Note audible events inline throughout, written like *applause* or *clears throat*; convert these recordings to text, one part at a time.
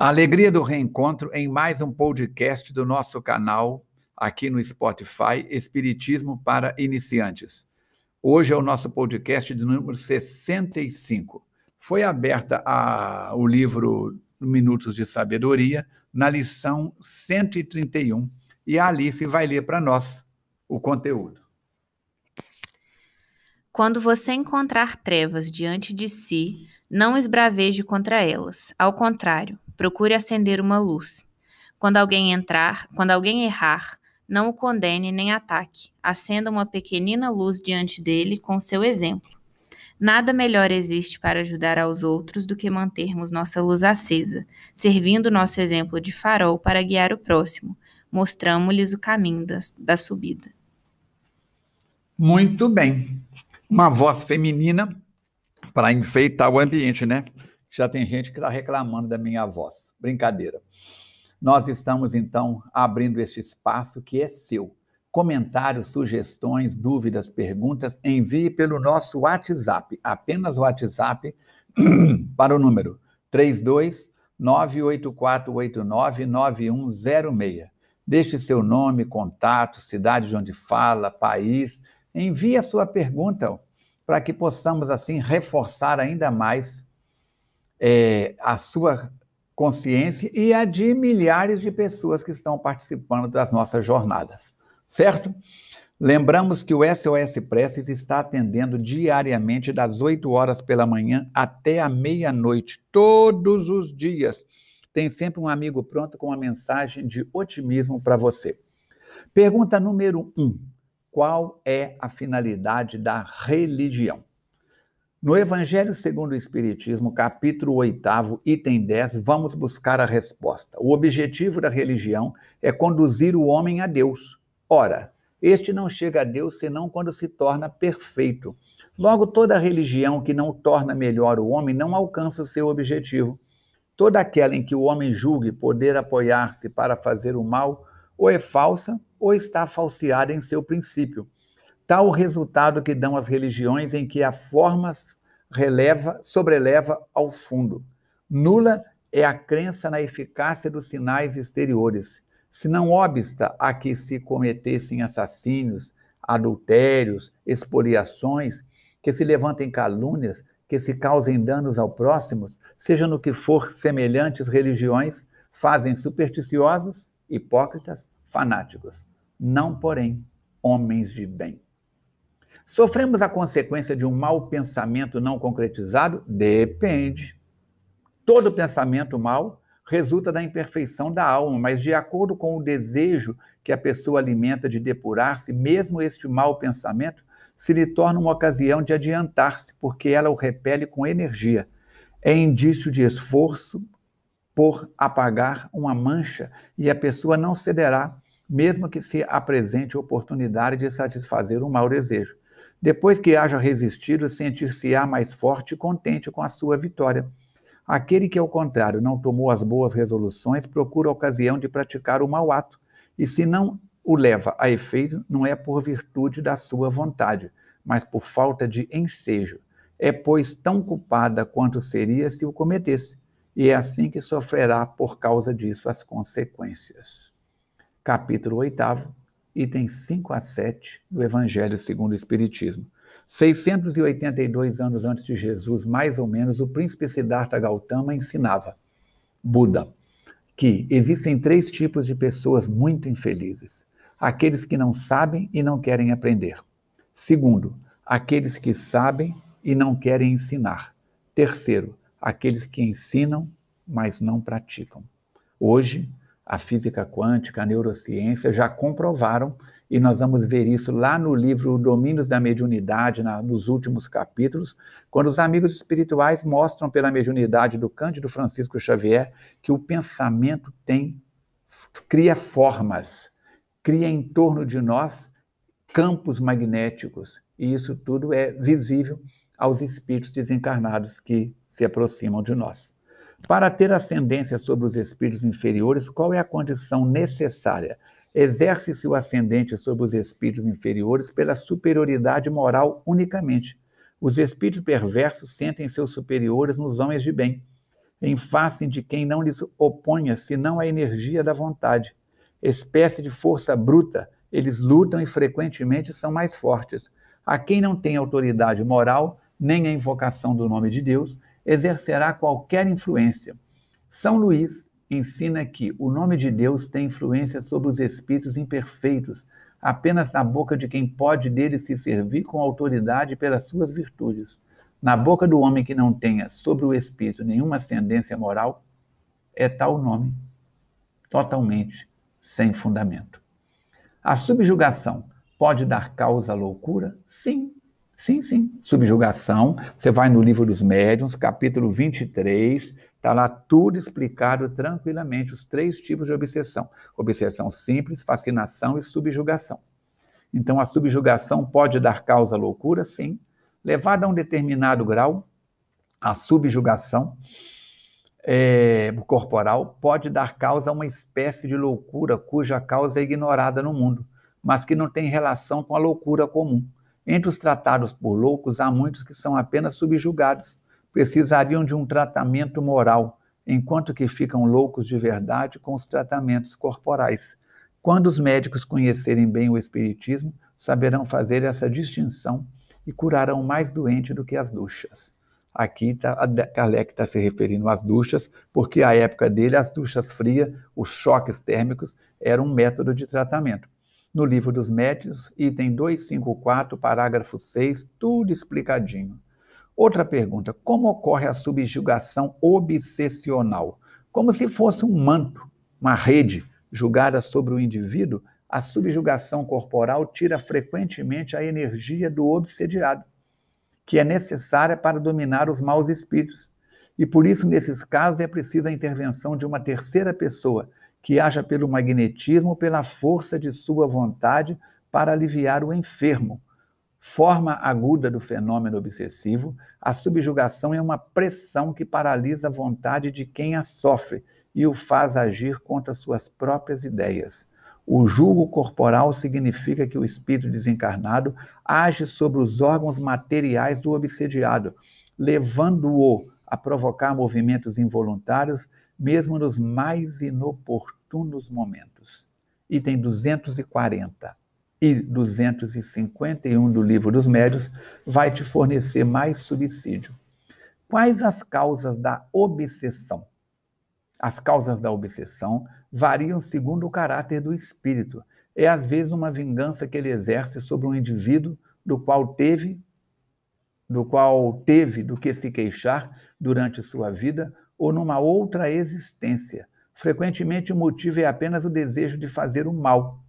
A alegria do reencontro em mais um podcast do nosso canal aqui no Spotify, Espiritismo para Iniciantes. Hoje é o nosso podcast de número 65. Foi aberta a, o livro Minutos de Sabedoria na lição 131 e a Alice vai ler para nós o conteúdo. Quando você encontrar trevas diante de si, não esbraveje contra elas. Ao contrário, procure acender uma luz. Quando alguém entrar, quando alguém errar, não o condene nem ataque. Acenda uma pequenina luz diante dele com seu exemplo. Nada melhor existe para ajudar aos outros do que mantermos nossa luz acesa, servindo nosso exemplo de farol para guiar o próximo. Mostramos-lhes o caminho da, da subida. Muito bem. Uma voz feminina para enfeitar o ambiente, né? Já tem gente que está reclamando da minha voz. Brincadeira. Nós estamos, então, abrindo este espaço que é seu. Comentários, sugestões, dúvidas, perguntas, envie pelo nosso WhatsApp, apenas o WhatsApp, *clears throat* para o número 32 984899106. Deixe seu nome, contato, cidade de onde fala, país. Envie a sua pergunta para que possamos, assim, reforçar ainda mais é, a sua consciência e a de milhares de pessoas que estão participando das nossas jornadas, certo? Lembramos que o SOS Preces está atendendo diariamente das 8 horas pela manhã até a meia-noite, todos os dias. Tem sempre um amigo pronto com uma mensagem de otimismo para você. Pergunta número 1. Um, qual é a finalidade da religião. No Evangelho segundo o Espiritismo, capítulo 8, item 10, vamos buscar a resposta. O objetivo da religião é conduzir o homem a Deus. Ora, este não chega a Deus senão quando se torna perfeito. Logo, toda religião que não torna melhor o homem não alcança seu objetivo. Toda aquela em que o homem julgue poder apoiar-se para fazer o mal, ou é falsa ou está falseada em seu princípio. Tal o resultado que dão as religiões em que a forma releva, sobreleva ao fundo. Nula é a crença na eficácia dos sinais exteriores. Se não obsta a que se cometessem assassínios, adultérios, expoliações, que se levantem calúnias, que se causem danos ao próximo, seja no que for semelhantes religiões, fazem supersticiosos, hipócritas, fanáticos não, porém, homens de bem. Sofremos a consequência de um mau pensamento não concretizado? Depende. Todo pensamento mau resulta da imperfeição da alma, mas de acordo com o desejo que a pessoa alimenta de depurar-se, mesmo este mau pensamento se lhe torna uma ocasião de adiantar-se, porque ela o repele com energia. É indício de esforço por apagar uma mancha e a pessoa não cederá mesmo que se apresente oportunidade de satisfazer um mau desejo. Depois que haja resistido, sentir-se-á mais forte e contente com a sua vitória. Aquele que, ao contrário, não tomou as boas resoluções, procura ocasião de praticar o mau ato, e se não o leva a efeito, não é por virtude da sua vontade, mas por falta de ensejo. É, pois, tão culpada quanto seria se o cometesse, e é assim que sofrerá por causa disso as consequências capítulo 8, itens 5 a 7 do Evangelho segundo o Espiritismo. 682 anos antes de Jesus, mais ou menos, o príncipe Siddhartha Gautama ensinava, Buda, que existem três tipos de pessoas muito infelizes: aqueles que não sabem e não querem aprender. Segundo, aqueles que sabem e não querem ensinar. Terceiro, aqueles que ensinam, mas não praticam. Hoje, a física quântica, a neurociência já comprovaram, e nós vamos ver isso lá no livro Domínios da Mediunidade, na, nos últimos capítulos, quando os amigos espirituais mostram pela mediunidade do Cândido Francisco Xavier que o pensamento tem cria formas, cria em torno de nós campos magnéticos, e isso tudo é visível aos espíritos desencarnados que se aproximam de nós. Para ter ascendência sobre os espíritos inferiores, qual é a condição necessária? Exerce-se o ascendente sobre os espíritos inferiores pela superioridade moral unicamente. Os espíritos perversos sentem seus superiores nos homens de bem. em face de quem não lhes oponha senão a energia da vontade. Espécie de força bruta, eles lutam e frequentemente são mais fortes. A quem não tem autoridade moral, nem a invocação do nome de Deus, exercerá qualquer influência. São Luís ensina que o nome de Deus tem influência sobre os espíritos imperfeitos, apenas na boca de quem pode dele se servir com autoridade pelas suas virtudes. Na boca do homem que não tenha sobre o espírito nenhuma ascendência moral, é tal nome totalmente sem fundamento. A subjugação pode dar causa à loucura? Sim, sim, sim. Subjugação, você vai no livro dos médiuns, capítulo 23, está lá tudo explicado tranquilamente, os três tipos de obsessão: obsessão simples, fascinação e subjugação. Então, a subjugação pode dar causa à loucura? Sim. Levada a um determinado grau, a subjugação é, corporal pode dar causa a uma espécie de loucura cuja causa é ignorada no mundo, mas que não tem relação com a loucura comum. Entre os tratados por loucos, há muitos que são apenas subjugados, precisariam de um tratamento moral, enquanto que ficam loucos de verdade com os tratamentos corporais. Quando os médicos conhecerem bem o Espiritismo, saberão fazer essa distinção e curarão mais doente do que as duchas. Aqui tá, Kardec está se referindo às duchas, porque à época dele as duchas frias, os choques térmicos, eram um método de tratamento. No livro dos médios, item 254, parágrafo 6, tudo explicadinho. Outra pergunta: como ocorre a subjugação obsessional? Como se fosse um manto, uma rede julgada sobre o indivíduo, a subjugação corporal tira frequentemente a energia do obsediado que é necessária para dominar os maus espíritos. E por isso, nesses casos, é preciso a intervenção de uma terceira pessoa, que haja pelo magnetismo, pela força de sua vontade, para aliviar o enfermo. Forma aguda do fenômeno obsessivo, a subjugação é uma pressão que paralisa a vontade de quem a sofre e o faz agir contra suas próprias ideias. O julgo corporal significa que o espírito desencarnado age sobre os órgãos materiais do obsediado, levando-o a provocar movimentos involuntários, mesmo nos mais inoportunos momentos. Item 240 e 251 do Livro dos Médios vai te fornecer mais subsídio. Quais as causas da obsessão? As causas da obsessão variam segundo o caráter do espírito. É às vezes uma vingança que ele exerce sobre um indivíduo do qual teve do qual teve do que se queixar durante sua vida ou numa outra existência. Frequentemente o motivo é apenas o desejo de fazer o mal,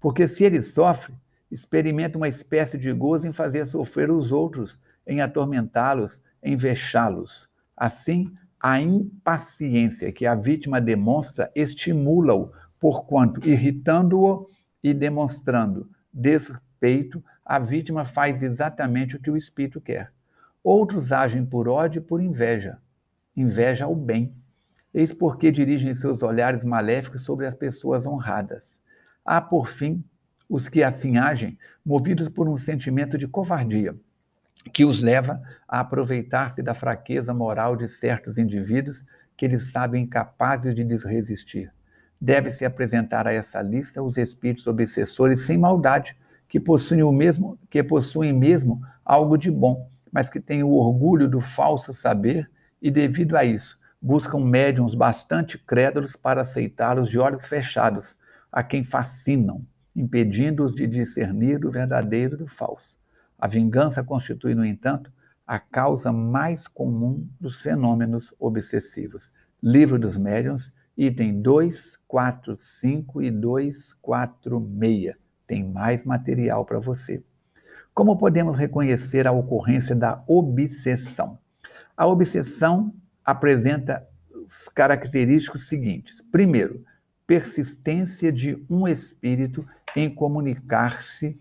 porque se ele sofre, experimenta uma espécie de gozo em fazer sofrer os outros, em atormentá-los, em vexá-los. Assim, a impaciência que a vítima demonstra estimula-o, porquanto, irritando-o e demonstrando despeito, a vítima faz exatamente o que o espírito quer. Outros agem por ódio e por inveja. Inveja ao bem. Eis porque dirigem seus olhares maléficos sobre as pessoas honradas. Há, por fim, os que assim agem, movidos por um sentimento de covardia que os leva a aproveitar-se da fraqueza moral de certos indivíduos que eles sabem incapazes de lhes resistir. Deve-se apresentar a essa lista os espíritos obsessores sem maldade, que possuem o mesmo, que possuem mesmo algo de bom, mas que têm o orgulho do falso saber e devido a isso buscam médiums bastante crédulos para aceitá-los de olhos fechados, a quem fascinam, impedindo-os de discernir o verdadeiro do falso. A vingança constitui, no entanto, a causa mais comum dos fenômenos obsessivos. Livro dos Médiuns, item 245 e 246. Tem mais material para você. Como podemos reconhecer a ocorrência da obsessão? A obsessão apresenta os característicos seguintes. Primeiro, persistência de um espírito em comunicar-se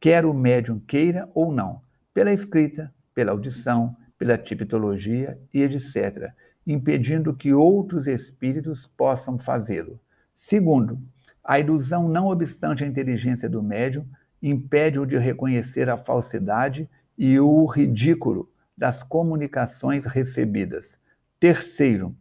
quer o médium queira ou não, pela escrita, pela audição, pela tipologia e etc., impedindo que outros espíritos possam fazê-lo. Segundo, a ilusão, não obstante a inteligência do médium, impede-o de reconhecer a falsidade e o ridículo das comunicações recebidas. Terceiro,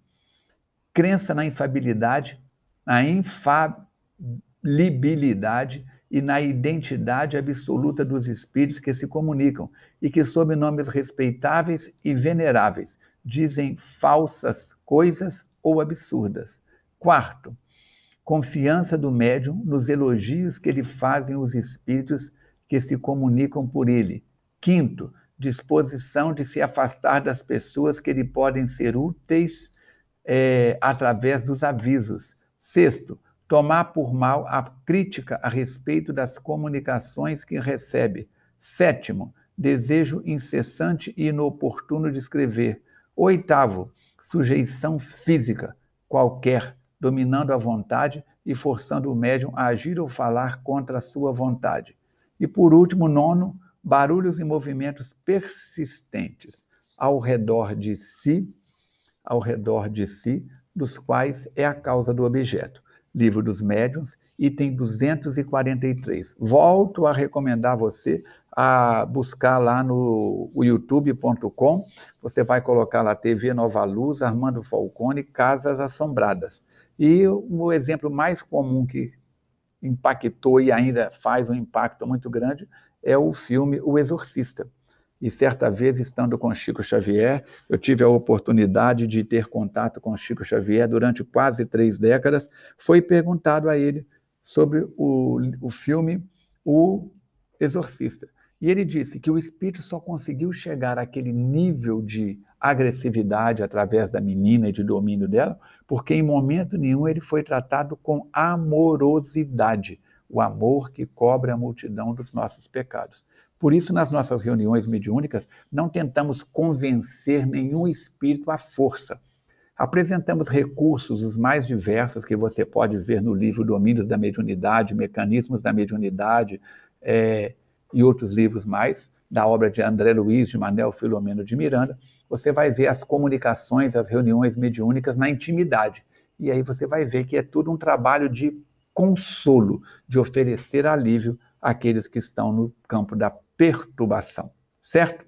crença na infabilidade, na infalibilidade e na identidade absoluta dos espíritos que se comunicam e que, sob nomes respeitáveis e veneráveis, dizem falsas coisas ou absurdas. Quarto, confiança do médium nos elogios que lhe fazem os espíritos que se comunicam por ele. Quinto, disposição de se afastar das pessoas que lhe podem ser úteis é, através dos avisos. Sexto, tomar por mal a crítica a respeito das comunicações que recebe. Sétimo, desejo incessante e inoportuno de escrever. Oitavo, sujeição física qualquer, dominando a vontade e forçando o médium a agir ou falar contra a sua vontade. E por último, nono, barulhos e movimentos persistentes ao redor de si, ao redor de si, dos quais é a causa do objeto. Livro dos Médiuns, item 243. Volto a recomendar você a buscar lá no youtube.com. Você vai colocar lá TV Nova Luz, Armando Falcone, Casas Assombradas. E o exemplo mais comum que impactou e ainda faz um impacto muito grande é o filme O Exorcista. E certa vez, estando com Chico Xavier, eu tive a oportunidade de ter contato com Chico Xavier durante quase três décadas. Foi perguntado a ele sobre o, o filme O Exorcista. E ele disse que o espírito só conseguiu chegar àquele nível de agressividade através da menina e de domínio dela, porque em momento nenhum ele foi tratado com amorosidade, o amor que cobre a multidão dos nossos pecados. Por isso, nas nossas reuniões mediúnicas, não tentamos convencer nenhum espírito à força. Apresentamos recursos os mais diversos que você pode ver no livro Domínios da Mediunidade, Mecanismos da Mediunidade é, e outros livros mais, da obra de André Luiz de Manel Filomeno de Miranda. Você vai ver as comunicações, as reuniões mediúnicas na intimidade. E aí você vai ver que é tudo um trabalho de consolo, de oferecer alívio àqueles que estão no campo da perturbação, certo?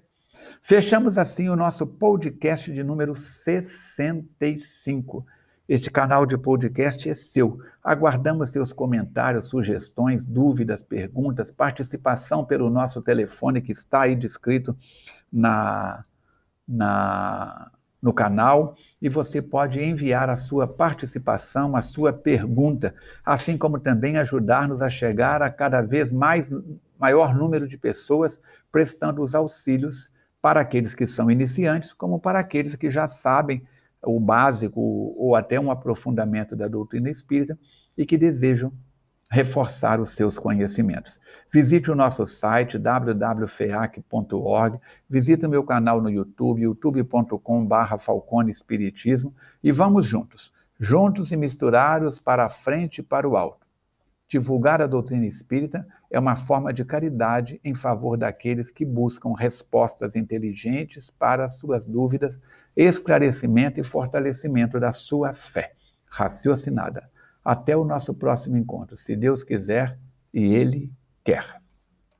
Fechamos assim o nosso podcast de número 65. Este canal de podcast é seu. Aguardamos seus comentários, sugestões, dúvidas, perguntas, participação pelo nosso telefone que está aí descrito na, na, no canal e você pode enviar a sua participação, a sua pergunta, assim como também ajudar-nos a chegar a cada vez mais maior número de pessoas prestando os auxílios para aqueles que são iniciantes, como para aqueles que já sabem o básico ou até um aprofundamento da doutrina espírita e que desejam reforçar os seus conhecimentos. Visite o nosso site www.feac.org, visite o meu canal no YouTube, youtube.com.br Falcone Espiritismo. E vamos juntos, juntos e misturados para a frente e para o alto. Divulgar a doutrina espírita é uma forma de caridade em favor daqueles que buscam respostas inteligentes para as suas dúvidas, esclarecimento e fortalecimento da sua fé. Raciocinada. Até o nosso próximo encontro, se Deus quiser e Ele quer.